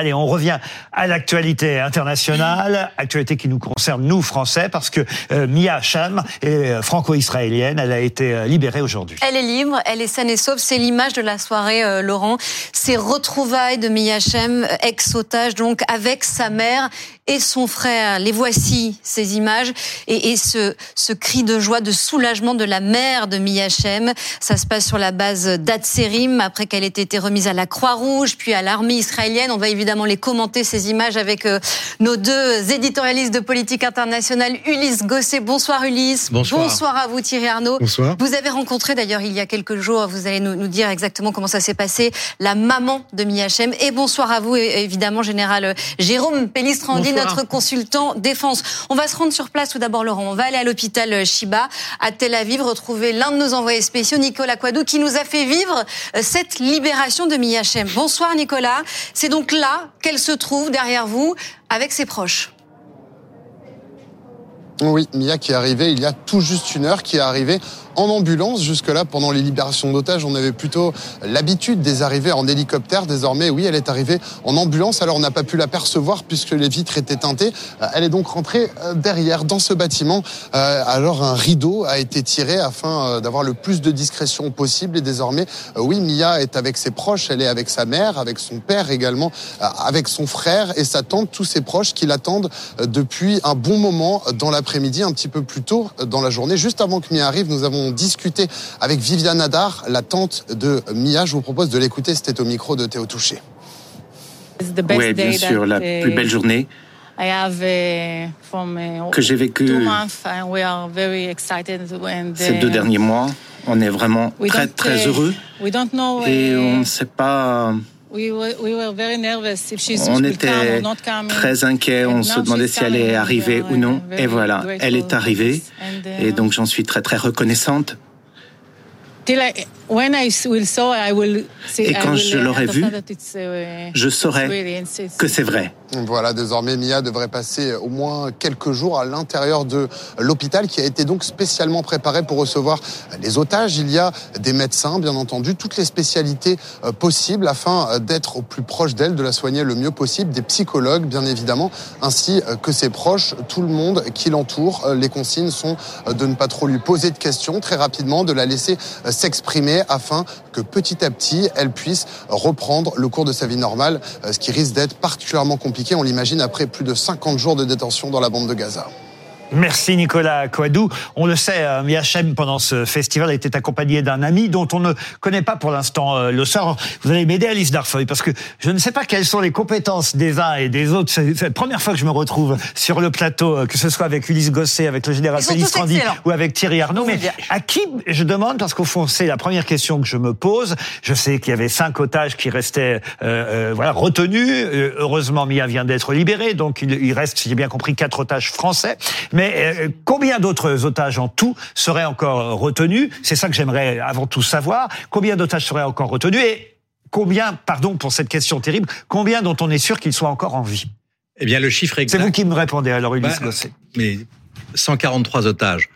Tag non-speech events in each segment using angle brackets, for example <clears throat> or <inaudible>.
Allez, on revient à l'actualité internationale, actualité qui nous concerne nous Français, parce que euh, Mia Hacham est euh, franco-israélienne. Elle a été euh, libérée aujourd'hui. Elle est libre, elle est saine et sauve. C'est l'image de la soirée, Laurent. Ces retrouvailles de Mia Hachem, ex-otage donc avec sa mère et son frère. Les voici, ces images, et, et ce, ce, cri de joie, de soulagement de la mère de Miyachem. Ça se passe sur la base d'Atserim, après qu'elle ait été remise à la Croix-Rouge, puis à l'armée israélienne. On va évidemment les commenter, ces images, avec euh, nos deux éditorialistes de politique internationale, Ulysse Gosset. Bonsoir Ulysse. Bonsoir. Bonsoir à vous Thierry Arnaud. Bonsoir. Vous avez rencontré d'ailleurs il y a quelques jours, vous allez nous, nous, dire exactement comment ça s'est passé, la maman de Miyachem. Et bonsoir à vous, évidemment, général Jérôme Pellistrandi, notre consultant défense. On va se rendre sur place tout d'abord, Laurent. On va aller à l'hôpital Shiba à Tel Aviv, retrouver l'un de nos envoyés spéciaux, Nicolas Quadou, qui nous a fait vivre euh, cette libération de Miyachem. Bonsoir Nicolas. C'est donc là qu'elle se trouve derrière vous avec ses proches. Oui, Mia qui est arrivée il y a tout juste une heure, qui est arrivée en ambulance. Jusque-là, pendant les libérations d'otages, on avait plutôt l'habitude des arrivées en hélicoptère. Désormais, oui, elle est arrivée en ambulance. Alors, on n'a pas pu l'apercevoir puisque les vitres étaient teintées. Euh, elle est donc rentrée euh, derrière, dans ce bâtiment. Euh, alors, un rideau a été tiré afin d'avoir le plus de discrétion possible. Et désormais, oui, Mia est avec ses proches. Elle est avec sa mère, avec son père également, avec son frère et sa tante, tous ses proches qui l'attendent depuis un bon moment dans l'après-midi, un petit peu plus tôt dans la journée. Juste avant que Mia arrive, nous avons discuté avec Viviane Adar, la tante de Mia. Je vous propose de l'écouter, c'était au micro de Théo Touché. Oui, bien sûr, la plus belle journée que j'ai vécue ces deux derniers mois. On est vraiment très, très heureux. Et on ne sait pas... On était très inquiets, on se demandait si elle allait arriver ou non. Et voilà, elle est arrivée. Et donc j'en suis très très reconnaissante. Et quand je l'aurai vu, uh, je saurai que c'est vrai. Voilà, désormais, Mia devrait passer au moins quelques jours à l'intérieur de l'hôpital qui a été donc spécialement préparé pour recevoir les otages. Il y a des médecins, bien entendu, toutes les spécialités euh, possibles afin d'être au plus proche d'elle, de la soigner le mieux possible, des psychologues, bien évidemment, ainsi euh, que ses proches, tout le monde qui l'entoure. Euh, les consignes sont de ne pas trop lui poser de questions, très rapidement, de la laisser s'exprimer afin que petit à petit, elle puisse reprendre le cours de sa vie normale, ce qui risque d'être particulièrement compliqué, on l'imagine, après plus de 50 jours de détention dans la bande de Gaza. Merci Nicolas Coadou. On le sait, euh, Miachem, pendant ce festival, était accompagné d'un ami dont on ne connaît pas pour l'instant euh, le sort. Vous allez m'aider, Alice Darfeuille, parce que je ne sais pas quelles sont les compétences des uns et des autres. C'est la première fois que je me retrouve sur le plateau, euh, que ce soit avec Ulysse Gosset, avec le général Félix Randy ou avec Thierry Arnaud. Mais à qui je demande, parce qu'au fond, c'est la première question que je me pose. Je sais qu'il y avait cinq otages qui restaient euh, voilà, retenus. Heureusement, Mia vient d'être libéré, donc il, il reste, si j'ai bien compris, quatre otages français. Mais euh, combien d'autres otages en tout seraient encore retenus? C'est ça que j'aimerais avant tout savoir. Combien d'otages seraient encore retenus? Et combien, pardon pour cette question terrible, combien dont on est sûr qu'ils soient encore en vie? Eh bien, le chiffre exact. C'est vous qui me répondez alors, Ulysse bah, Mais 143 otages.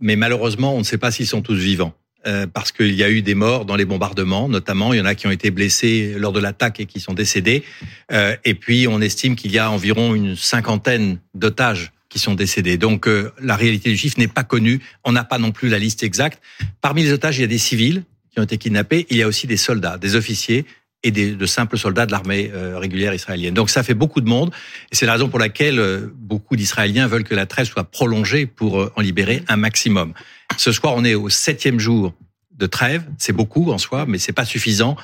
Mais malheureusement, on ne sait pas s'ils sont tous vivants. Euh, parce qu'il y a eu des morts dans les bombardements, notamment. Il y en a qui ont été blessés lors de l'attaque et qui sont décédés. Euh, et puis, on estime qu'il y a environ une cinquantaine d'otages qui sont décédés. Donc euh, la réalité du chiffre n'est pas connue. On n'a pas non plus la liste exacte. Parmi les otages, il y a des civils qui ont été kidnappés. Il y a aussi des soldats, des officiers et des, de simples soldats de l'armée euh, régulière israélienne. Donc ça fait beaucoup de monde. Et c'est la raison pour laquelle euh, beaucoup d'Israéliens veulent que la trêve soit prolongée pour en libérer un maximum. Ce soir, on est au septième jour de trêve, c'est beaucoup en soi, mais c'est pas suffisant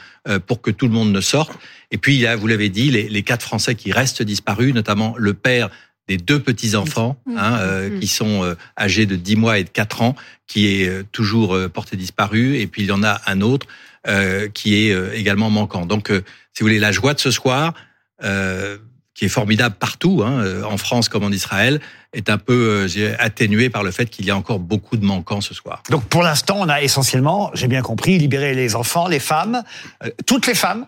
pour que tout le monde ne sorte. Et puis il y a, vous l'avez dit, les, les quatre Français qui restent disparus, notamment le père des deux petits-enfants mmh. hein, euh, mmh. qui sont euh, âgés de 10 mois et de 4 ans, qui est euh, toujours porté disparu, et puis il y en a un autre qui est également manquant. Donc, si vous voulez, la joie de ce soir, qui est formidable partout, hein, en France comme en Israël, est un peu atténuée par le fait qu'il y a encore beaucoup de manquants ce soir. Donc pour l'instant, on a essentiellement, j'ai bien compris, libéré les enfants, les femmes, toutes les femmes?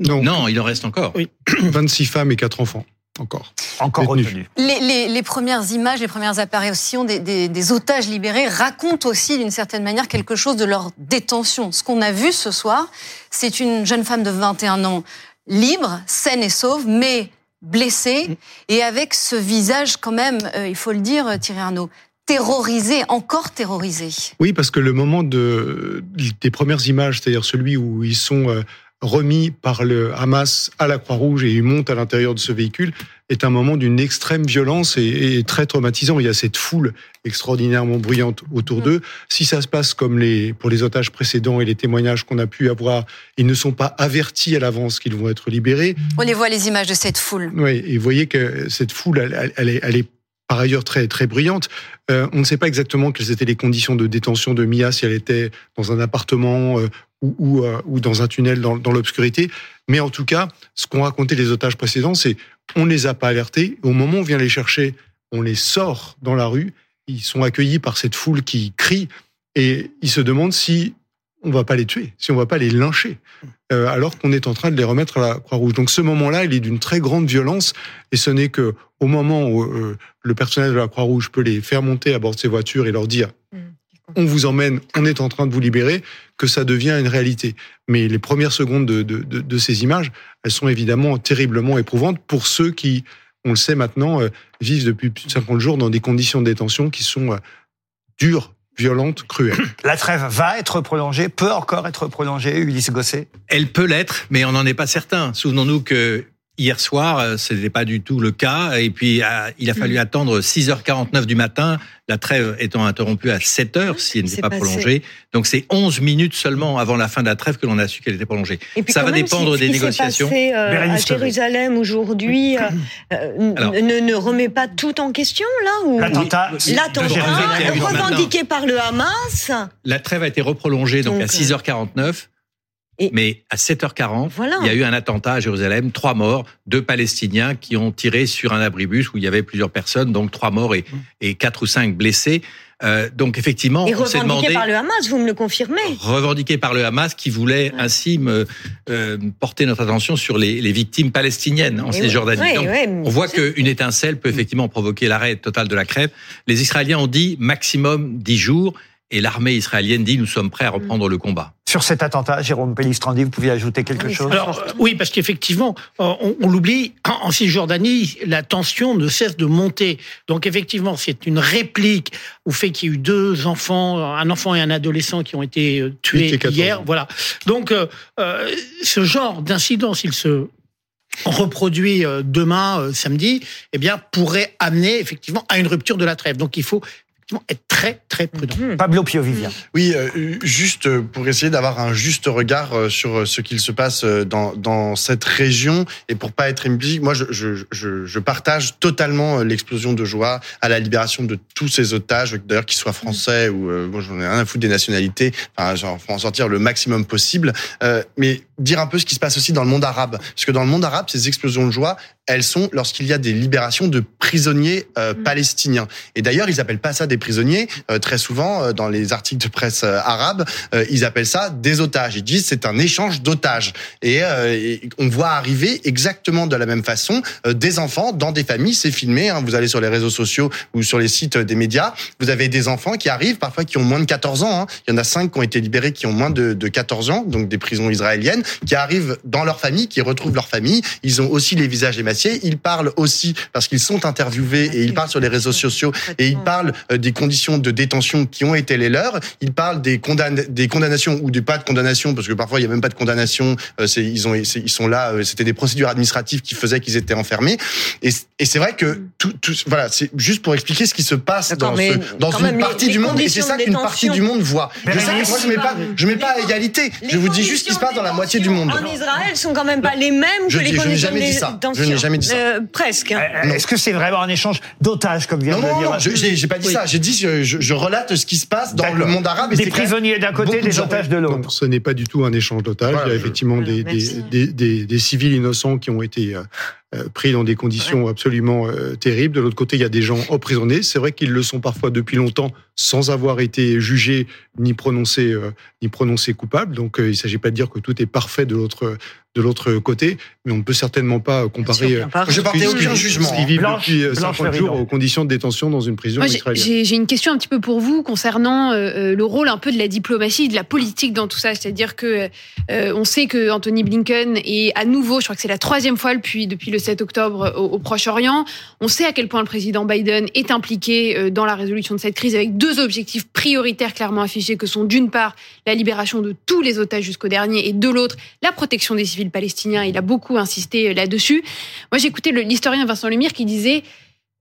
Non. non, il en reste encore. Oui, <clears throat> 26 femmes et 4 enfants encore. Encore retenu. Les, premières images, les premières apparitions des, des, otages libérés racontent aussi d'une certaine manière quelque chose de leur détention. Ce qu'on a vu ce soir, c'est une jeune femme de 21 ans libre, saine et sauve, mais blessée mm. et avec ce visage quand même, euh, il faut le dire, Thierry Arnaud, terrorisé, encore terrorisé. Oui, parce que le moment de, des premières images, c'est-à-dire celui où ils sont euh, remis par le Hamas à la Croix-Rouge et ils montent à l'intérieur de ce véhicule, est un moment d'une extrême violence et, très traumatisant. Il y a cette foule extraordinairement bruyante autour d'eux. Si ça se passe comme les, pour les otages précédents et les témoignages qu'on a pu avoir, ils ne sont pas avertis à l'avance qu'ils vont être libérés. On les voit les images de cette foule. Oui, et vous voyez que cette foule, elle est par ailleurs très très bruyante. Euh, on ne sait pas exactement quelles étaient les conditions de détention de Mia, si elle était dans un appartement euh, ou, ou, euh, ou, dans un tunnel dans, dans l'obscurité. Mais en tout cas, ce qu'ont raconté les otages précédents, c'est on ne les a pas alertés. Au moment où on vient les chercher, on les sort dans la rue. Ils sont accueillis par cette foule qui crie et ils se demandent si on va pas les tuer, si on va pas les lyncher, euh, alors qu'on est en train de les remettre à la Croix-Rouge. Donc ce moment-là, il est d'une très grande violence, et ce n'est que au moment où euh, le personnel de la Croix-Rouge peut les faire monter à bord de ses voitures et leur dire mm. on vous emmène, on est en train de vous libérer, que ça devient une réalité. Mais les premières secondes de, de, de, ces images, elles sont évidemment terriblement éprouvantes pour ceux qui, on le sait maintenant, euh, vivent depuis plus de 50 jours dans des conditions de détention qui sont dures violente, cruelle. <clears throat> La trêve va être prolongée, peut encore être prolongée, Ulysse Gosset? Elle peut l'être, mais on n'en est pas certain. Souvenons-nous que Hier soir, euh, ce n'était pas du tout le cas. Et puis, euh, il a fallu mm. attendre 6h49 du matin, la trêve étant interrompue à 7h si elle n'était pas prolongée. Donc, c'est 11 minutes seulement avant la fin de la trêve que l'on a su qu'elle était prolongée. Ça va dépendre des négociations. Passé, euh, à Jérusalem aujourd'hui ne, ne, remet pas tout en question, là. L'attentat revendiqué par le Hamas? La trêve a été reprolongée donc, donc à 6h49. Mais à 7h40, il y a eu un attentat à Jérusalem, trois morts, deux Palestiniens qui ont tiré sur un abribus où il y avait plusieurs personnes, donc trois morts et, et quatre ou cinq blessés. Euh, donc effectivement, et revendiqué par le Hamas, vous me le confirmez Revendiqué par le Hamas qui voulait ainsi me, euh, porter notre attention sur les, les victimes palestiniennes en Cisjordanie. on voit qu'une étincelle peut effectivement provoquer l'arrêt total de la crève. Les Israéliens ont dit maximum dix jours et l'armée israélienne dit nous sommes prêts à reprendre le combat. Sur cet attentat, Jérôme Pellistrandi, vous pouviez ajouter quelque chose Alors, Oui, parce qu'effectivement, euh, on, l'oublie, en Cisjordanie, la tension ne cesse de monter. Donc effectivement, c'est une réplique au fait qu'il y a eu deux enfants, un enfant et un adolescent qui ont été euh, tués hier. Voilà. Donc euh, ce genre d'incident, s'il se reproduit demain, samedi, eh bien, pourrait amener effectivement à une rupture de la trêve. Donc il faut être très très prudent. Mhm. Pablo Piovivia. Oui, euh, juste pour essayer d'avoir un juste regard euh, sur euh, ce qu'il se passe dans, dans cette région et pour pas être implicite, moi je, je, je, je, partage totalement l'explosion de joie à la libération de tous ces otages, d'ailleurs qu'ils soient français ou moi j'en ai rien à foutre des nationalités, enfin genre, faut en sortir le maximum possible, mais dire un peu ce qui se passe aussi dans le monde arabe, parce que dans le monde arabe ces explosions de joie, elles sont lorsqu'il y a des libérations de prisonniers euh, mm. palestiniens. Et d'ailleurs, ils appellent pas ça des prisonniers. Euh, très souvent, euh, dans les articles de presse arabes, ils appellent ça des otages. Ils disent c'est un échange d'otages. Et, on voit arriver exactement de la même façon des enfants dans des familles. C'est filmé. Hein. vous allez sur les réseaux sociaux ou sur les sites des médias. Vous avez des enfants qui arrivent, parfois qui ont moins de 14 ans. Hein. Il y en a cinq qui ont été libérés qui ont moins de, de 14 ans, donc des prisons israéliennes, qui arrivent dans leur famille, qui retrouvent leur famille. Ils ont aussi les visages ils parlent aussi, parce qu'ils sont interviewés et ils parlent sur les réseaux sociaux, et ils parlent euh, des conditions de détention qui ont été les leurs. Ils parlent des, des condamnations ou des pas de condamnation, parce que parfois il n'y a même pas de condamnation. Euh, ils, ont, ils sont là, euh, c'était des procédures administratives qui faisaient qu'ils étaient enfermés. Et, c'est vrai que tout, tout voilà, c'est juste pour expliquer ce qui se passe dans, ce, dans une partie du monde. Et c'est ça qu'une partie du monde voit. Je sais que moi je mets pas, je mets pas à égalité. je vous dis juste ce qui se passe dans la moitié du monde. En Israël sont quand même pas les mêmes que les conditions. Je n'ai jamais euh, presque. Hein. Euh, est-ce que c'est vraiment un échange d'otages, comme vient de le dire Non, j'ai pas dit ça. J'ai dit, je, je, relate ce qui se passe dans le monde arabe. des prisonniers d'un côté, des otages de l'autre. Ce n'est pas du tout un échange d'otages. Il y a effectivement des, des, des, des, civils innocents qui ont été pris dans des conditions absolument terribles. De l'autre côté, il y a des gens emprisonnés. C'est vrai qu'ils le sont parfois depuis longtemps sans avoir été jugés ni prononcés ni prononcés coupables. Donc, il ne s'agit pas de dire que tout est parfait de l'autre de l'autre côté, mais on ne peut certainement pas comparer. Je partais aucun jugement. Qui vivent depuis 50 jours aux conditions de détention dans une prison israélienne. J'ai une question un petit peu pour vous concernant le rôle un peu de la diplomatie, de la politique dans tout ça. C'est-à-dire que euh, on sait que Anthony Blinken est à nouveau, je crois que c'est la troisième fois depuis, depuis le 7 octobre au, Proche-Orient. On sait à quel point le président Biden est impliqué euh, dans la résolution de cette crise avec deux objectifs prioritaires clairement affichés que sont d'une part la libération de tous les otages jusqu'au dernier et de l'autre la protection des civils palestiniens. Il a beaucoup insisté euh, là-dessus. Moi, j'écoutais l'historien Vincent Lemire qui disait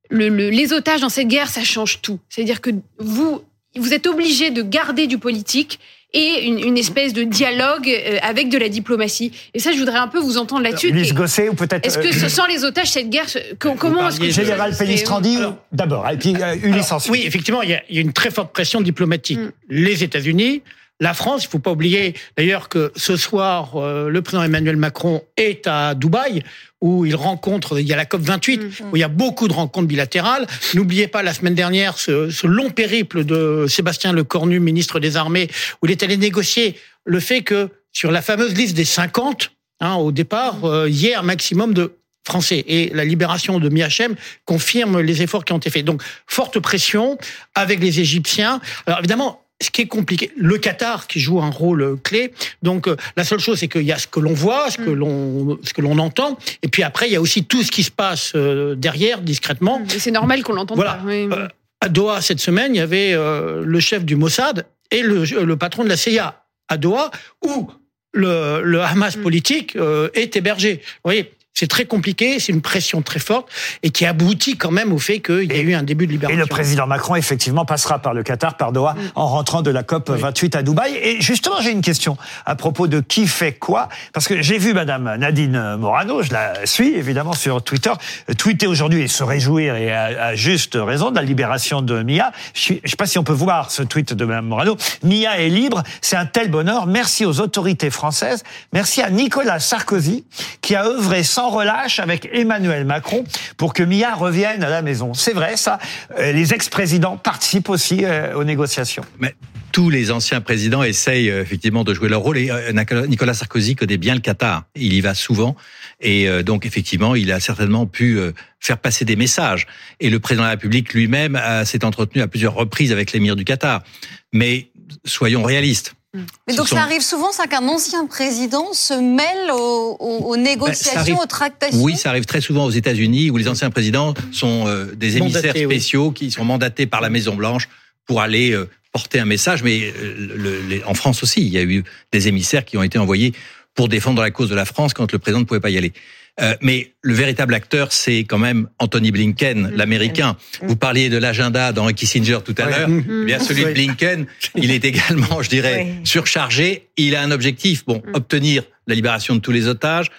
le, les otages dans cette guerre, ça change tout. C'est-à-dire que vous, vous êtes obligé de garder du politique et une, espèce de dialogue euh, avec de la diplomatie. Et ça, je voudrais un peu vous entendre là-dessus. Ulysse Gosset ou peut-être. Est-ce que euh, sans les otages, cette guerre, comment est-ce que général Pellistrandi d'abord, et puis euh, Ulysse ensuite. Oui, effectivement, il y, a, une très forte pression diplomatique. Mm. Les États-Unis, la France, il faut pas oublier d'ailleurs que ce soir, euh, le président Emmanuel Macron est à Dubaï, où il rencontre, il y a la COP 28, mm, mm. où il y a beaucoup de rencontres bilatérales. N'oubliez pas la semaine dernière ce, long périple de Sébastien Lecornu, ministre des Armées, où il est allé négocier le fait que sur la fameuse liste des 50, hein, au départ, mm. euh, il y ait un maximum de français. Et la libération de Miachem confirme les efforts qui ont été faits. Donc, forte pression avec les Égyptiens. Alors, évidemment, ce qui est compliqué, le Qatar qui joue un rôle clé. Donc euh, la seule chose, c'est qu'il y a ce que l'on voit, ce que mm. l'on ce que l'on entend, et puis après il y a aussi tout ce qui se passe euh, derrière discrètement. Et c'est normal qu'on l'entende voilà. pas. Euh, à Doha cette semaine, il y avait le chef du Mossad et le, le, patron de la CIA à Doha, où le, le Hamas mm. politique est hébergé. Vous voyez, c'est très compliqué, c'est une pression très forte et qui aboutit quand même au fait qu'il y a eu un début de libération. Et le président Macron, effectivement, passera par le Qatar, par Doha, mm. en rentrant de la COP 28 à Dubaï. Et justement, j'ai une question à propos de qui fait quoi. Parce que j'ai vu Madame Nadine Morano, je la suis évidemment sur Twitter, tweeter aujourd'hui et se réjouir, et à, juste raison, de la libération de Mia. Je ne sais pas si on peut voir ce tweet de Madame Morano. Mia est libre, c'est un tel bonheur. Merci aux autorités françaises. Merci à Nicolas Sarkozy, qui a œuvré sans relâche avec Emmanuel Macron pour que Mia revienne à la maison. C'est vrai, ça. Euh, les ex-présidents participent aussi euh, aux négociations. Mais tous les anciens présidents essayent euh, effectivement de jouer leur rôle. Et Nicolas Sarkozy connaît bien le Qatar. Il y va souvent. Et donc, effectivement, il a certainement pu faire passer des messages. Et le président de la République lui-même s'est entretenu à plusieurs reprises avec l'émir du Qatar. Mais soyons réalistes. Mais donc ça arrive souvent, ça qu'un ancien président se mêle aux, ben, négociations, aux tractations. Oui, ça arrive très souvent aux États-Unis où les anciens présidents sont euh, des émissaires spéciaux qui sont mandatés par la Maison Blanche pour aller euh, porter un message. Mais euh, en France aussi, il y a eu des émissaires qui ont été envoyés pour défendre la cause de la France quand le président ne pouvait pas y aller. Euh, mais le véritable acteur, c'est quand même Anthony Blinken, l'Américain. Vous parliez de l'agenda d'Henry Kissinger tout à l'heure. Eh bien, celui de Blinken, il est également, je dirais, surchargé. Il a un objectif, bon, mm. obtenir la libération de tous les otages,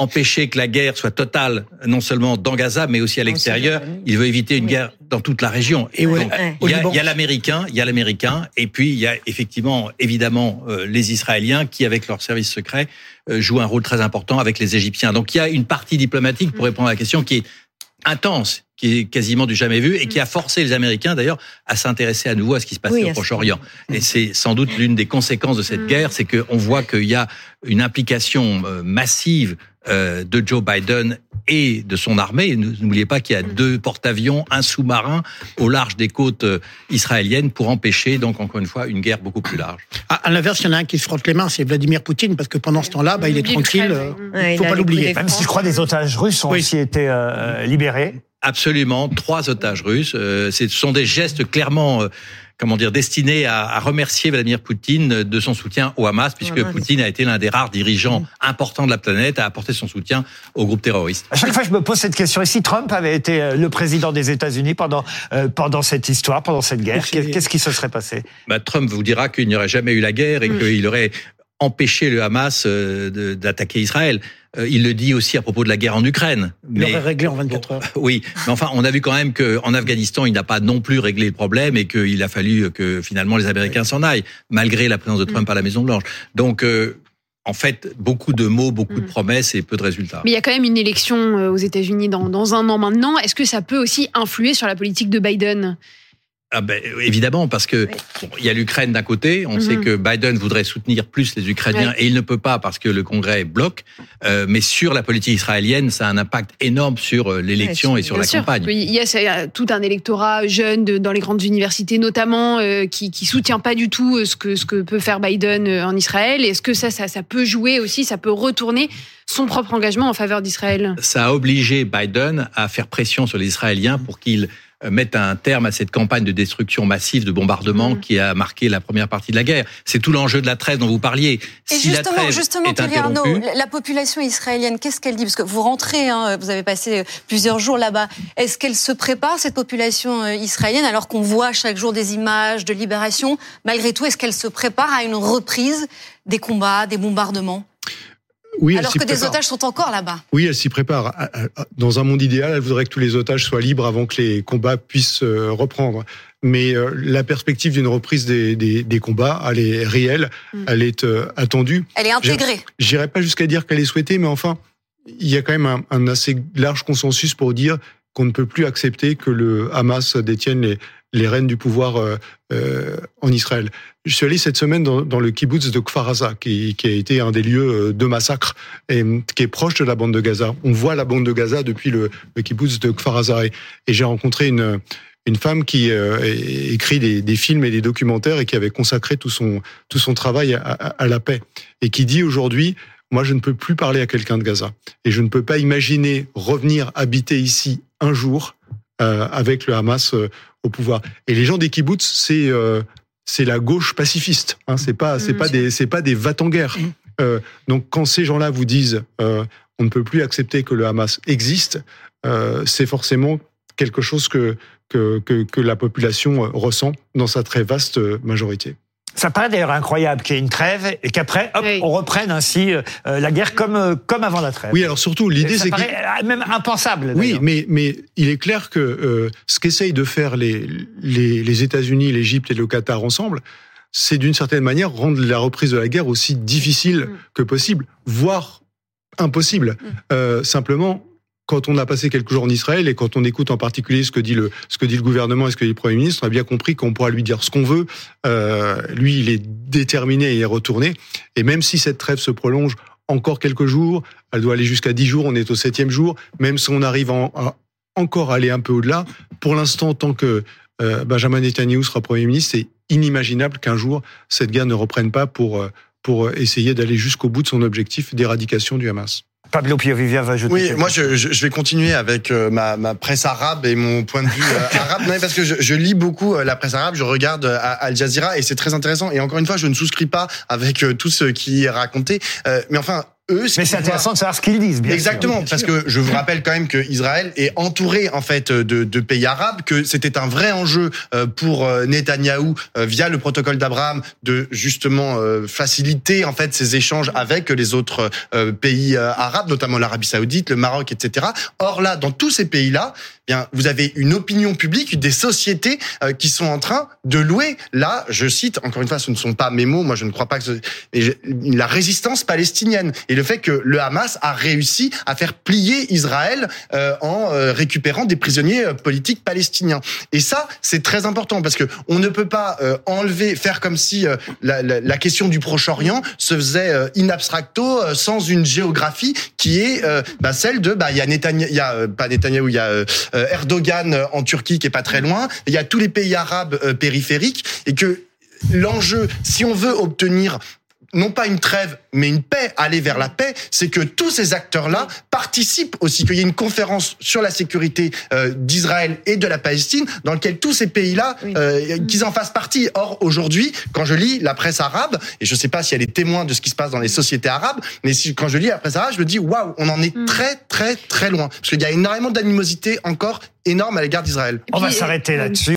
empêcher que la guerre soit totale, non seulement dans Gaza, mais aussi à l'extérieur. Il veut éviter une guerre dans toute la région. Et il y a l'américain, il y a l'américain, et puis il y a effectivement, évidemment, euh, les Israéliens qui, avec leurs services secrets, euh, jouent un rôle très important avec les Égyptiens. Donc il y a une partie diplomatique pour répondre à la question qui est intense, qui est quasiment du jamais vu et qui a forcé les Américains d'ailleurs à s'intéresser à nouveau à ce qui se passait au Proche-Orient. Et c'est sans doute l'une des conséquences de cette mm. guerre, c'est qu'on voit qu'il y a une implication euh, massive euh, de Joe Biden et de son armée. N'oubliez pas qu'il y a deux porte-avions, un sous-marin au large des côtes euh, israéliennes pour empêcher, donc encore une fois, une guerre beaucoup plus large. Ah, à l'inverse, il y en a un qui se frotte les mains, c'est Vladimir Poutine, parce que pendant ce temps-là, bah, il est tranquille. Il ne faut pas l'oublier. Même si je crois des otages russes ont aussi été euh, libérés. Absolument, trois otages russes. ce sont des gestes clairement comment dire, destiné à, remercier Vladimir Poutine de son soutien au Hamas, puisque Poutine a été l'un des rares dirigeants importants de la planète à apporter son soutien au groupe terroriste. À chaque fois, je me pose cette question. Et si Trump avait été euh, le président des États-Unis pendant euh, pendant cette histoire, pendant cette guerre, qu'est-ce qui se serait passé? Bah, Trump vous dira qu'il n'y aurait jamais eu la guerre et qu'il aurait empêché le Hamas euh, d'attaquer Israël. Euh, il le dit aussi à propos de la guerre en Ukraine. Il mais, réglé en 24 heures. <laughs> Oui, mais enfin, on a vu quand même qu'en Afghanistan, il n'a pas non plus réglé le problème et qu'il a fallu que finalement les Américains s'en aillent, malgré la présence de Trump à la Maison Blanche. Donc, euh, en fait, beaucoup de mots, beaucoup de mm. promesses et peu de résultats. Mais il y a quand même une élection aux États-Unis dans, dans un an maintenant. Est-ce que ça peut aussi influer sur la politique de Biden? Ah ben, évidemment, parce que il y a l'Ukraine d'un côté. On sait mhm. que Biden voudrait soutenir plus les Ukrainiens et il ne peut pas parce que le Congrès bloque. Euh, mais sur la politique israélienne, ça a un impact énorme sur euh, l'élection et sur la campagne. Il y, a, tout un électorat jeune dans les grandes universités, notamment, euh, qui, qui soutient pas du tout ce que ce que peut faire Biden en Israël. Est-ce que ça, ça, ça peut jouer aussi Ça peut retourner son propre engagement en faveur d'Israël? Ça a obligé Biden à faire pression sur les Israéliens pour qu'ils euh, mettre un terme à cette campagne de destruction massive, de bombardement mm. qui a marqué la première partie de la guerre. C'est tout l'enjeu de la trêve dont vous parliez. Et si justement, la justement, Arnaud, la population israélienne, qu'est-ce qu'elle dit? Parce que vous rentrez, hein, vous avez passé plusieurs jours là-bas. Est-ce qu'elle se prépare, cette population euh, israélienne, alors qu'on voit chaque jour des images de libération? Malgré tout, est-ce qu'elle se prépare à une reprise des combats, des bombardements? Oui, Alors que des otages sont encore là-bas. Oui, elle s'y prépare. Dans un monde idéal, elle voudrait que tous les otages soient libres avant que les combats puissent euh, reprendre. Mais euh, la perspective d'une reprise des, des, des, combats, elle est réelle, hmm. elle est euh, attendue. Elle est intégrée. J'irai pas jusqu'à dire qu'elle est souhaitée, mais enfin, il y a quand même un, un assez large consensus pour dire qu'on ne peut plus accepter que le Hamas détienne les, les rênes du pouvoir euh, euh, en Israël. Je suis allé cette semaine dans, dans le kibbutz de Kfar Aza, qui, qui, a été un des lieux euh, de massacre et qui est proche de la bande de Gaza. On voit la bande de Gaza depuis le, le kibbutz de Kfar Aza. Et, j'ai rencontré une, une femme qui euh, écrit des, des, films et des documentaires et qui avait consacré tout son, tout son travail à, à la paix. Et qui dit aujourd'hui, moi, je ne peux plus parler à quelqu'un de Gaza. Et je ne peux pas imaginer revenir habiter ici un jour euh, avec le Hamas euh, au pouvoir. Et les gens des kibbutz, c'est euh, c'est la gauche pacifiste. Hein, c'est pas c'est pas des c'est pas des va en guerre. Euh, donc quand ces gens-là vous disent euh, on ne peut plus accepter que le Hamas existe, euh, c'est forcément quelque chose que, que, que, que la population ressent dans sa très vaste majorité. Ça paraît d'ailleurs incroyable qu'il y ait une trêve et qu'après, hop, on reprenne ainsi euh, la guerre comme euh, comme avant la trêve. Oui, alors surtout l'idée c'est paraît même impensable. Oui, mais mais il est clair que euh, ce qu'essayent de faire les les, les États-Unis, l'Égypte et le Qatar ensemble, c'est d'une certaine manière rendre la reprise de la guerre aussi difficile mm. que possible, voire impossible. Mm. Euh, simplement, quand on a passé quelques jours en Israël et quand on écoute en particulier ce que dit le ce que dit le gouvernement et ce que dit le Premier ministre, on a bien compris qu'on pourra lui dire ce qu'on veut. Euh, lui, il est déterminé à y retourner. Et même si cette trêve se prolonge encore quelques jours, elle doit aller jusqu'à dix jours. On est au septième jour. Même si on arrive en, à encore aller un peu au-delà, pour l'instant, tant que euh, Benjamin Netanyahu sera Premier ministre, c'est inimaginable qu'un jour cette guerre ne reprenne pas pour euh, pour essayer d'aller jusqu'au bout de son objectif d'éradication du Hamas. Pablo Piovivia va ajouter. Oui, moi je, je, vais continuer avec euh, ma, ma, presse arabe et mon point de vue euh, <laughs> arabe. Non, parce que je, je, lis beaucoup euh, la presse arabe, je regarde Al Jazeera et c'est très intéressant. Et encore une fois, je ne souscris pas avec tout ce qui est raconté. mais enfin, mais c'est intéressant de savoir ce qu'ils disent, bien Exactement, parce que je vous rappelle quand même que Israël est entouré en fait de, de pays arabes, que c'était un vrai enjeu euh, pour euh, Netanyahou euh, via le protocole d'Abraham de justement faciliter en fait ces échanges avec les autres pays arabes, notamment l'Arabie Saoudite, le Maroc, etc. Or là, dans tous ces pays-là, bien vous avez une opinion publique, des sociétés qui sont en train de louer. Là, je cite encore une fois, ce ne sont pas mes mots, moi je ne crois pas que ce... la résistance palestinienne. Et le fait que le Hamas a réussi à faire plier Israël euh, en euh, récupérant des prisonniers euh, politiques palestiniens. Et ça, c'est très important parce que on ne peut pas enlever, faire comme si la, la, la, question du Proche-Orient se faisait in abstracto sans une géographie qui est bah, celle de bah il y a Netanyahu, y a pas Netanyahu, il y a Erdogan en Turquie qui est pas très loin, il y a tous les pays arabes périphériques et que l'enjeu, si on veut obtenir non pas une trêve, mais une paix, aller vers la paix, c'est que tous ces acteurs-là participent aussi, qu'il y ait une conférence sur la sécurité euh, d'Israël et de la Palestine, dans lequel tous ces pays-là, euh, qu'ils en fassent partie. Or, aujourd'hui, quand je lis la presse arabe, et je ne sais pas si elle est témoin de ce qui se passe dans les sociétés arabes, mais si, quand je lis la presse arabe, je me dis, waouh, on en est mm. très, très, très loin. Parce qu'il y a énormément d'animosité encore énorme à l'égard d'Israël. On va s'arrêter là-dessus.